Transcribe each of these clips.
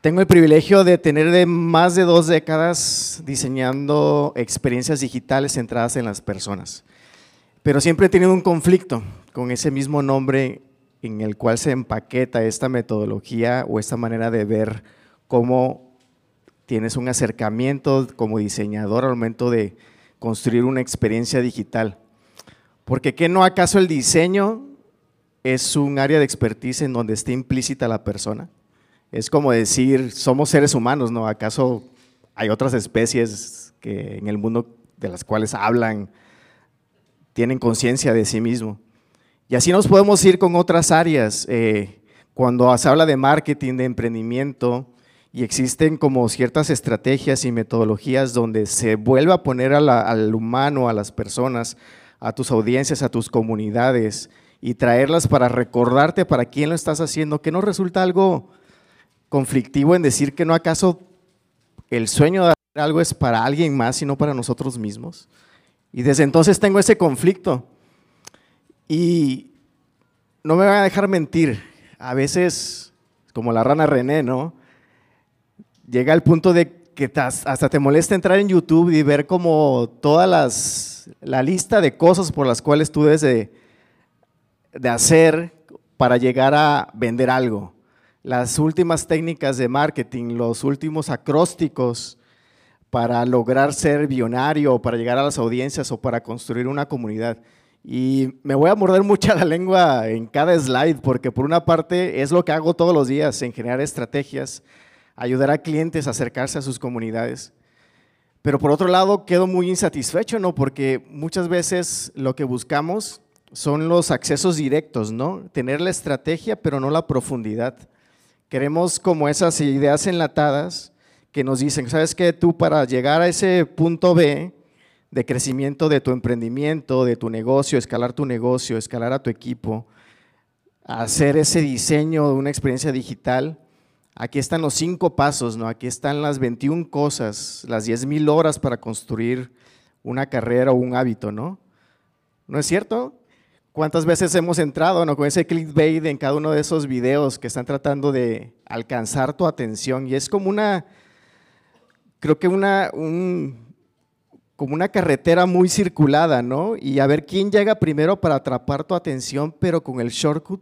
Tengo el privilegio de tener de más de dos décadas diseñando experiencias digitales centradas en las personas, pero siempre he tenido un conflicto con ese mismo nombre en el cual se empaqueta esta metodología o esta manera de ver cómo tienes un acercamiento como diseñador al momento de construir una experiencia digital. Porque ¿qué no acaso el diseño es un área de expertise en donde está implícita la persona? Es como decir, somos seres humanos, ¿no? ¿Acaso hay otras especies que en el mundo de las cuales hablan, tienen conciencia de sí mismo? Y así nos podemos ir con otras áreas. Eh, cuando se habla de marketing, de emprendimiento, y existen como ciertas estrategias y metodologías donde se vuelve a poner al humano, a las personas, a tus audiencias, a tus comunidades, y traerlas para recordarte para quién lo estás haciendo, que no resulta algo conflictivo en decir que no acaso el sueño de hacer algo es para alguien más y no para nosotros mismos. Y desde entonces tengo ese conflicto. Y no me van a dejar mentir, a veces, como la rana René, ¿no? Llega al punto de que hasta te molesta entrar en YouTube y ver como todas las, la lista de cosas por las cuales tú debes de, de hacer para llegar a vender algo las últimas técnicas de marketing, los últimos acrósticos para lograr ser billonario o para llegar a las audiencias o para construir una comunidad. Y me voy a morder mucha la lengua en cada slide porque por una parte es lo que hago todos los días en generar estrategias, ayudar a clientes a acercarse a sus comunidades. Pero por otro lado quedo muy insatisfecho, ¿no? Porque muchas veces lo que buscamos son los accesos directos, ¿no? Tener la estrategia pero no la profundidad. Queremos como esas ideas enlatadas que nos dicen, ¿sabes qué? Tú para llegar a ese punto B de crecimiento de tu emprendimiento, de tu negocio, escalar tu negocio, escalar a tu equipo, hacer ese diseño de una experiencia digital, aquí están los cinco pasos, ¿no? Aquí están las 21 cosas, las 10 mil horas para construir una carrera o un hábito, ¿no? ¿No es cierto? ¿Cuántas veces hemos entrado con ese clickbait en cada uno de esos videos que están tratando de alcanzar tu atención? Y es como una, creo que una, como una carretera muy circulada, ¿no? Y a ver quién llega primero para atrapar tu atención, pero con el shortcut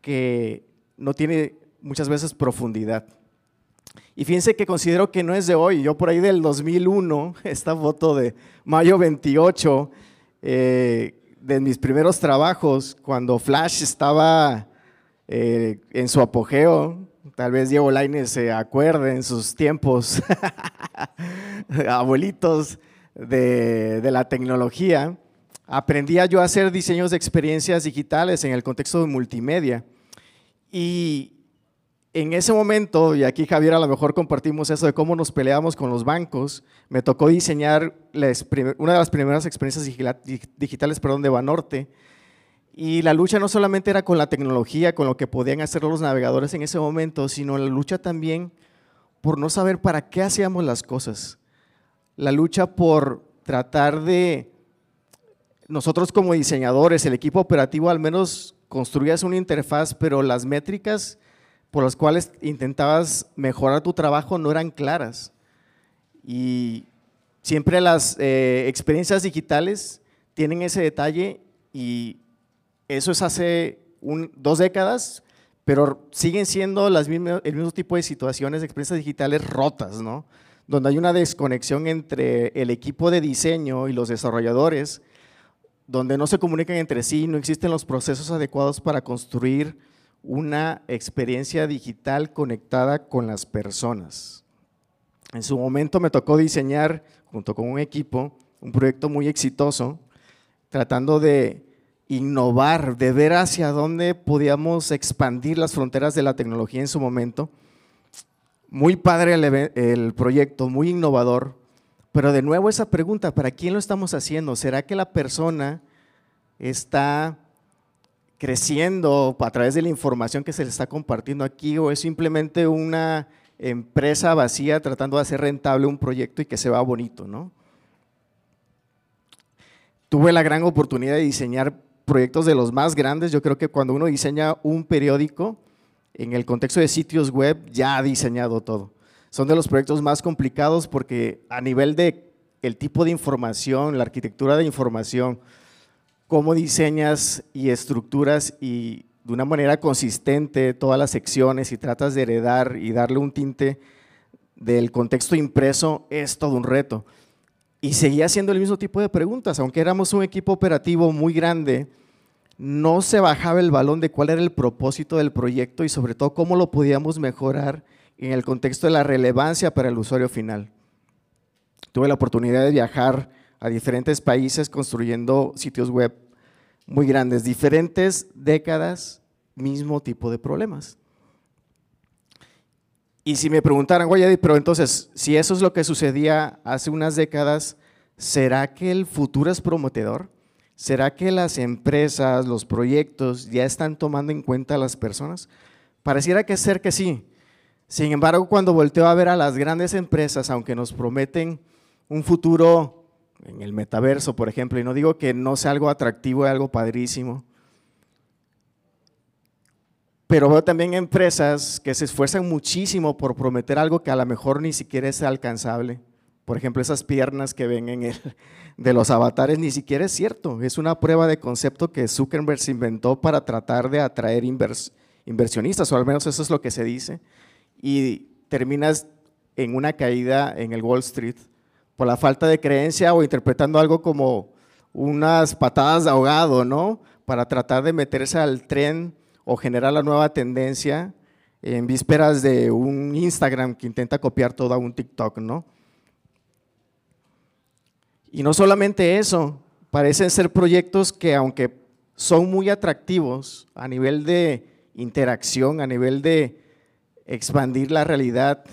que no tiene muchas veces profundidad. Y fíjense que considero que no es de hoy. Yo por ahí del 2001, esta foto de mayo 28, eh, de mis primeros trabajos, cuando Flash estaba eh, en su apogeo, tal vez Diego Lainez se acuerde en sus tiempos, abuelitos de, de la tecnología, aprendía yo a hacer diseños de experiencias digitales en el contexto de multimedia. Y en ese momento, y aquí Javier a lo mejor compartimos eso de cómo nos peleamos con los bancos, me tocó diseñar una de las primeras experiencias digitales perdón, de Banorte. Y la lucha no solamente era con la tecnología, con lo que podían hacer los navegadores en ese momento, sino la lucha también por no saber para qué hacíamos las cosas. La lucha por tratar de, nosotros como diseñadores, el equipo operativo al menos construías una interfaz, pero las métricas por las cuales intentabas mejorar tu trabajo no eran claras. Y siempre las eh, experiencias digitales tienen ese detalle y eso es hace dos décadas, pero siguen siendo las el mismo tipo de situaciones de experiencias digitales rotas, ¿no? Donde hay una desconexión entre el equipo de diseño y los desarrolladores, donde no se comunican entre sí, no existen los procesos adecuados para construir una experiencia digital conectada con las personas. En su momento me tocó diseñar, junto con un equipo, un proyecto muy exitoso, tratando de innovar, de ver hacia dónde podíamos expandir las fronteras de la tecnología en su momento. Muy padre el, el, proyecto, muy innovador, pero de nuevo esa pregunta, ¿para quién lo estamos haciendo? ¿Será que la persona está creciendo a través de la información que se le está compartiendo aquí o es simplemente una empresa vacía tratando de hacer rentable un proyecto y que se va bonito, ¿no? Tuve la gran oportunidad de diseñar proyectos de los más grandes. Yo creo que cuando uno diseña un periódico, en el contexto de sitios web ya ha diseñado todo. Son de los proyectos más complicados porque a nivel de el tipo de información, la arquitectura de información, cómo diseñas y estructuras y de una manera consistente todas las secciones y tratas de heredar y darle un tinte del contexto impreso es todo un reto. Y seguía haciendo el mismo tipo de preguntas, aunque éramos un equipo operativo muy grande, no se bajaba el balón de cuál era el propósito del proyecto y sobre todo cómo lo podíamos mejorar en el contexto de la relevancia para el usuario final. Tuve la oportunidad de viajar a diferentes países construyendo sitios web muy grandes, diferentes décadas, mismo tipo de problemas. Y si me preguntaran, oye, pero entonces, si eso es lo que sucedía hace unas décadas, ¿será que el futuro es prometedor? ¿Será que las empresas, los proyectos ya están tomando en cuenta a las personas? Pareciera que ser que sí. Sin embargo, cuando volteo a ver a las grandes empresas, aunque nos prometen un futuro en el metaverso, por ejemplo, y no digo que no sea algo atractivo, algo padrísimo, pero veo también empresas que se esfuerzan muchísimo por prometer algo que a lo mejor ni siquiera es alcanzable. Por ejemplo, esas piernas que ven en el, de los avatares ni siquiera es cierto. Es una prueba de concepto que Zuckerberg se inventó para tratar de atraer inversionistas, o al menos eso es lo que se dice. Y terminas en una caída en el Wall Street por la falta de creencia o interpretando algo como unas patadas de ahogado, ¿no? Para tratar de meterse al tren o generar la nueva tendencia en vísperas de un Instagram que intenta copiar todo a un TikTok, ¿no? Y no solamente eso, parecen ser proyectos que aunque son muy atractivos a nivel de interacción, a nivel de expandir la realidad,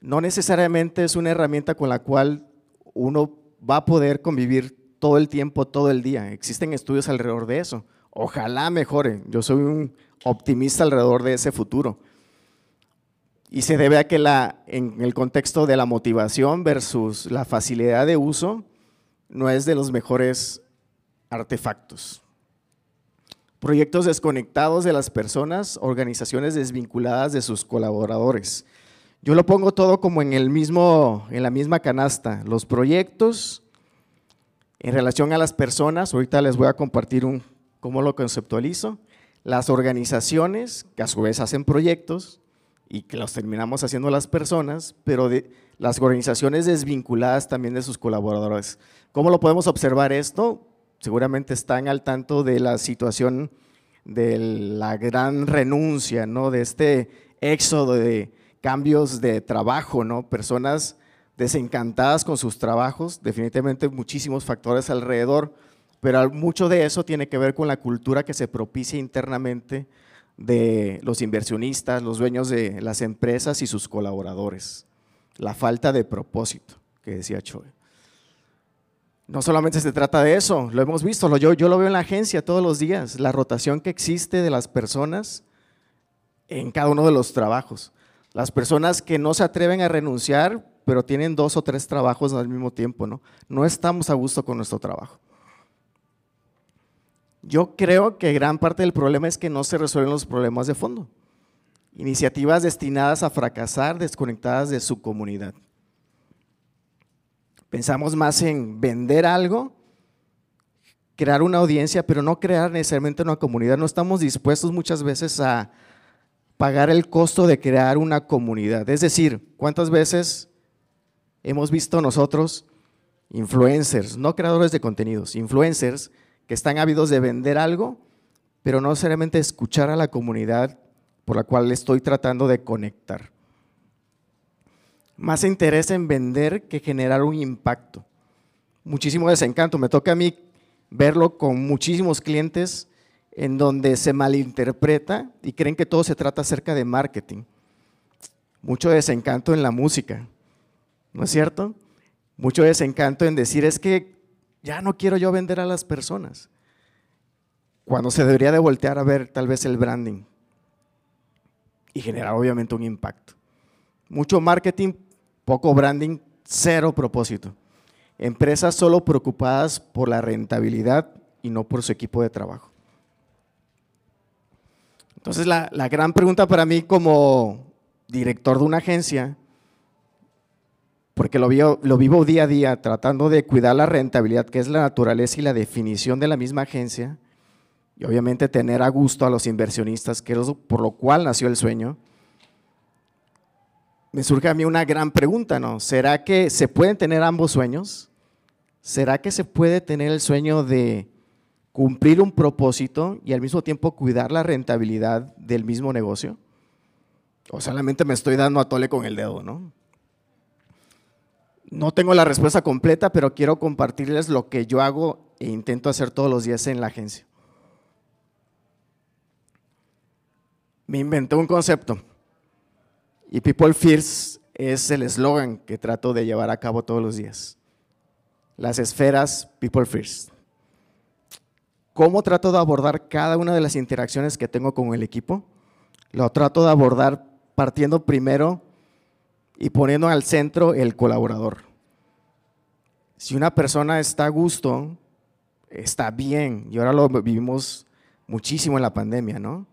no necesariamente es una herramienta con la cual uno va a poder convivir todo el tiempo, todo el día. Existen estudios alrededor de eso. Ojalá mejore. Yo soy un optimista alrededor de ese futuro. Y se debe a que la, en el contexto de la motivación versus la facilidad de uso no es de los mejores artefactos. Proyectos desconectados de las personas, organizaciones desvinculadas de sus colaboradores. Yo lo pongo todo como en, el mismo, en la misma canasta. Los proyectos en relación a las personas, ahorita les voy a compartir un, ¿Cómo lo conceptualizo? Las organizaciones, que a su vez hacen proyectos y que los terminamos haciendo las personas, pero de, las organizaciones desvinculadas también de sus colaboradores. ¿Cómo lo podemos observar esto? Seguramente están al tanto de la situación de la gran renuncia, ¿no? de este éxodo de cambios de trabajo, ¿no? personas desencantadas con sus trabajos, definitivamente muchísimos factores alrededor, pero mucho de eso tiene que ver con la cultura que se propicia internamente de los inversionistas, los dueños de las empresas y sus colaboradores. La falta de propósito, que decía Choi. No solamente se trata de eso, lo hemos visto, yo, yo lo veo en la agencia todos los días, la rotación que existe de las personas en cada uno de los trabajos. Las personas que no se atreven a renunciar, pero tienen dos o tres trabajos al mismo tiempo, ¿no? No estamos a gusto con nuestro trabajo. Yo creo que gran parte del problema es que no se resuelven los problemas de fondo. Iniciativas destinadas a fracasar, desconectadas de su comunidad. Pensamos más en vender algo, crear una audiencia, pero no crear necesariamente una comunidad. No estamos dispuestos muchas veces a pagar el costo de crear una comunidad. Es decir, ¿cuántas veces hemos visto nosotros influencers, no creadores de contenidos, influencers que están ávidos de vender algo, pero no necesariamente escuchar a la comunidad por la cual estoy tratando de conectar. Más interés en vender que generar un impacto. Muchísimo desencanto. Me toca a mí verlo con muchísimos clientes en donde se malinterpreta y creen que todo se trata acerca de marketing. Mucho desencanto en la música, ¿no es cierto? Mucho desencanto en decir es que ya no quiero yo vender a las personas. Cuando se debería de voltear a ver tal vez el branding y generar obviamente un impacto. Mucho marketing, poco branding, cero propósito. Empresas solo preocupadas por la rentabilidad y no por su equipo de trabajo. Entonces la, la gran pregunta para mí como director de una agencia, porque lo vivo, lo vivo día a día tratando de cuidar la rentabilidad, que es la naturaleza y la definición de la misma agencia, y obviamente tener a gusto a los inversionistas, que es por lo cual nació el sueño, me surge a mí una gran pregunta, ¿no? ¿Será que se pueden tener ambos sueños? ¿Será que se puede tener el sueño de cumplir un propósito y al mismo tiempo cuidar la rentabilidad del mismo negocio? O solamente me estoy dando a tole con el dedo, ¿no? No tengo la respuesta completa, pero quiero compartirles lo que yo hago e intento hacer todos los días en la agencia. Me inventé un concepto y People First es el eslogan que trato de llevar a cabo todos los días. Las esferas People First. ¿Cómo trato de abordar cada una de las interacciones que tengo con el equipo? Lo trato de abordar partiendo primero y poniendo al centro el colaborador. Si una persona está a gusto, está bien, y ahora lo vivimos muchísimo en la pandemia, ¿no?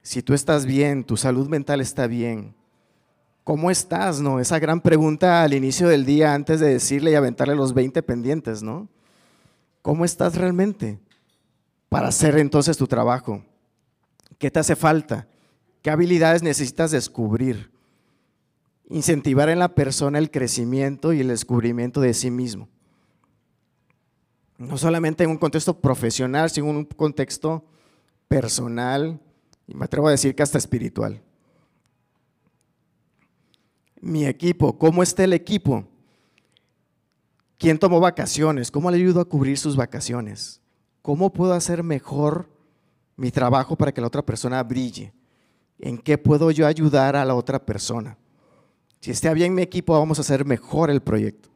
Si tú estás bien, tu salud mental está bien, ¿cómo estás, no? Esa gran pregunta al inicio del día antes de decirle y aventarle los 20 pendientes, ¿no? ¿Cómo estás realmente para hacer entonces tu trabajo? ¿Qué te hace falta? ¿Qué habilidades necesitas descubrir? incentivar en la persona el crecimiento y el descubrimiento de sí mismo. No solamente en un contexto profesional, sino en un contexto personal y me atrevo a decir que hasta espiritual. Mi equipo, ¿cómo está el equipo? ¿Quién tomó vacaciones? ¿Cómo le ayudo a cubrir sus vacaciones? ¿Cómo puedo hacer mejor mi trabajo para que la otra persona brille? ¿En qué puedo yo ayudar a la otra persona? Si está bien mi equipo, vamos a hacer mejor el proyecto.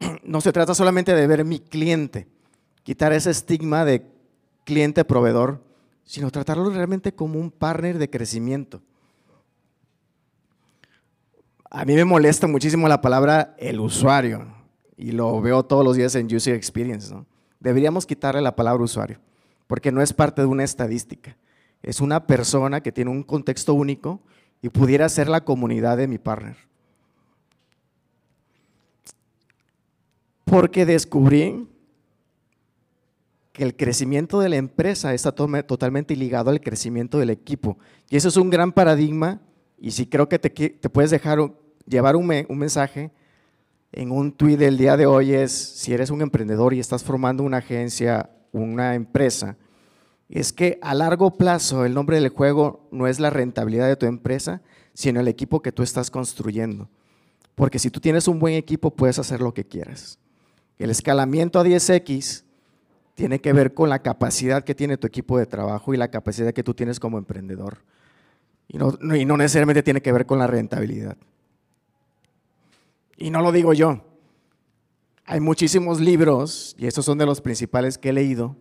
No se trata solamente de ver mi cliente, quitar ese estigma de cliente-proveedor, sino tratarlo realmente como un partner de crecimiento. A mí me molesta muchísimo la palabra el usuario y lo veo todos los días en User Experience. Deberíamos quitarle la palabra usuario porque no es parte de una estadística. Es una persona que tiene un contexto único y pudiera ser la comunidad de mi partner. Porque descubrí que el crecimiento de la empresa está totalmente ligado al crecimiento del equipo. Y eso es un gran paradigma y si creo que te, puedes dejar llevar un, un mensaje en un tuit del día de hoy es, si eres un emprendedor y estás formando una agencia, una empresa, es que a largo plazo el nombre del juego no es la rentabilidad de tu empresa, sino el equipo que tú estás construyendo. Porque si tú tienes un buen equipo, puedes hacer lo que quieras. El escalamiento a 10X tiene que ver con la capacidad que tiene tu equipo de trabajo y la capacidad que tú tienes como emprendedor. Y no, y no necesariamente tiene que ver con la rentabilidad. Y no lo digo yo. Hay muchísimos libros, y estos son de los principales que he leído,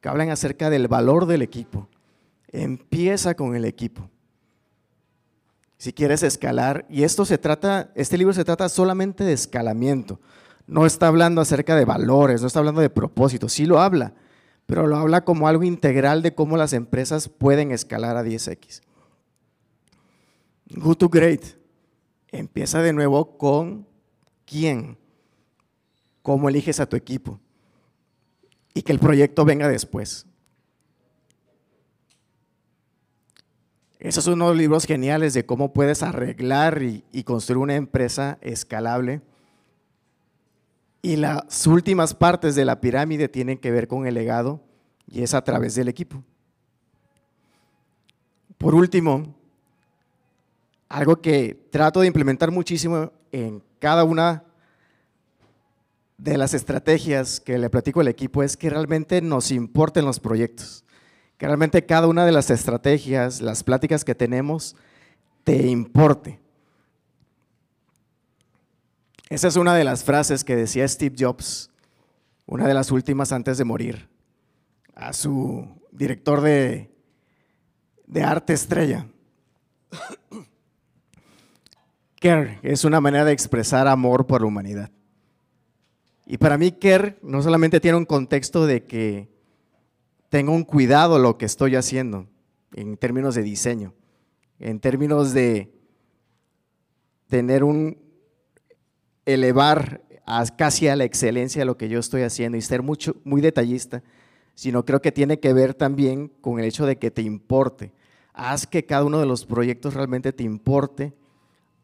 que hablan acerca del valor del equipo. Empieza con el equipo. Si quieres escalar, y esto se trata, este libro se trata solamente de escalamiento. No está hablando acerca de valores, no está hablando de propósitos, sí lo habla, pero lo habla como algo integral de cómo las empresas pueden escalar a 10X. Good to Great empieza de nuevo con quién, cómo eliges a tu equipo y que el proyecto venga después. Esos son unos libros geniales de cómo puedes arreglar y, y, construir una empresa escalable. Y las últimas partes de la pirámide tienen que ver con el legado y es a través del equipo. Por último, algo que trato de implementar muchísimo en cada una de las estrategias que le platico al equipo es que realmente nos importen los proyectos, que realmente cada una de las estrategias, las pláticas que tenemos, te importe. Esa es una de las frases que decía Steve Jobs, una de las últimas antes de morir, a su director de, de arte estrella. Care es una manera de expresar amor por la humanidad. Y para mí, Kerr no solamente tiene un contexto de que tenga un cuidado lo que estoy haciendo en términos de diseño, en términos de tener un elevar casi a la excelencia lo que yo estoy haciendo y ser mucho, muy detallista, sino creo que tiene que ver también con el hecho de que te importe. Haz que cada uno de los proyectos realmente te importe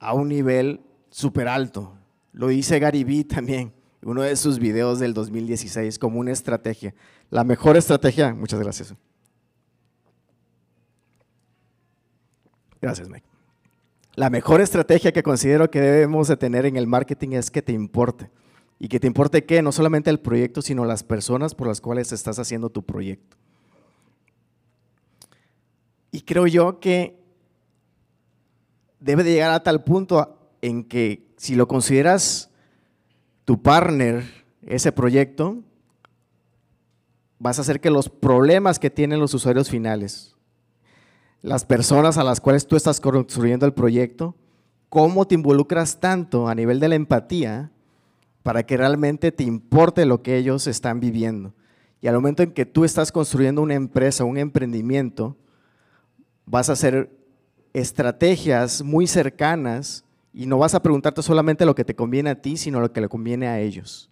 a un nivel súper alto. Lo dice Gary Vee también, uno de sus videos del 2016, como una estrategia. La mejor estrategia, muchas gracias. Gracias, Mike. La mejor estrategia que considero que debemos de tener en el marketing es que te importe. Y que te importe qué, no solamente el proyecto, sino las personas por las cuales estás haciendo tu proyecto. Y creo yo que debe de llegar a tal punto en que si lo consideras tu partner, ese proyecto, vas a hacer que los problemas que tienen los usuarios finales, las personas a las cuales tú estás construyendo el proyecto, cómo te involucras tanto a nivel de la empatía para que realmente te importe lo que ellos están viviendo. Y al momento en que tú estás construyendo una empresa, un emprendimiento, vas a hacer estrategias muy cercanas y no vas a preguntarte solamente lo que te conviene a ti, sino lo que le conviene a ellos.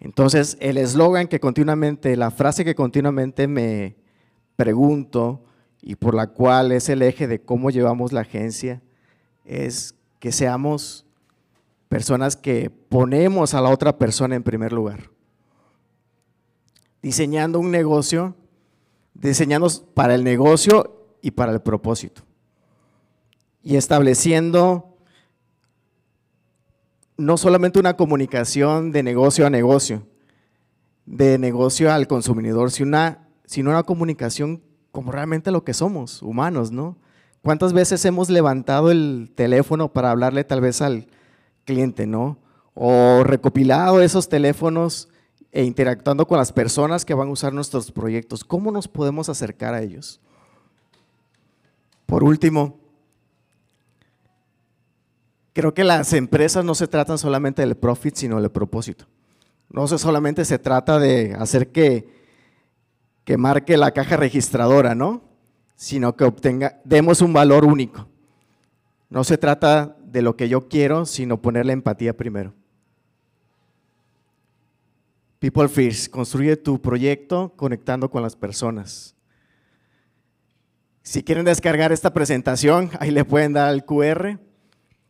Entonces, el eslogan que continuamente, la frase que continuamente me, pregunto y por la cual es el eje de cómo llevamos la agencia, es que seamos personas que ponemos a la otra persona en primer lugar. Diseñando un negocio, diseñando para el negocio y para el propósito. Y estableciendo no solamente una comunicación de negocio a negocio, de negocio al consumidor, sino una sino una comunicación como realmente lo que somos, humanos, ¿no? ¿Cuántas veces hemos levantado el teléfono para hablarle tal vez al cliente, ¿no? O recopilado esos teléfonos e interactuando con las personas que van a usar nuestros proyectos. ¿Cómo nos podemos acercar a ellos? Por último, creo que las empresas no se tratan solamente del profit, sino del propósito. No solamente se trata de hacer que que marque la caja registradora, ¿no? Sino que obtenga, demos un valor único. No se trata de lo que yo quiero, sino poner la empatía primero. People First, construye tu proyecto conectando con las personas. Si quieren descargar esta presentación, ahí le pueden dar al QR.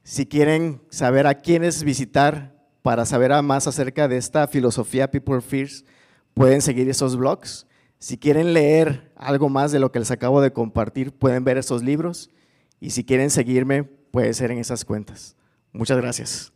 Si quieren saber a quiénes visitar para saber más acerca de esta filosofía People First, pueden seguir esos blogs. Si quieren leer algo más de lo que les acabo de compartir, pueden ver esos libros. Y si quieren seguirme, puede ser en esas cuentas. Muchas gracias.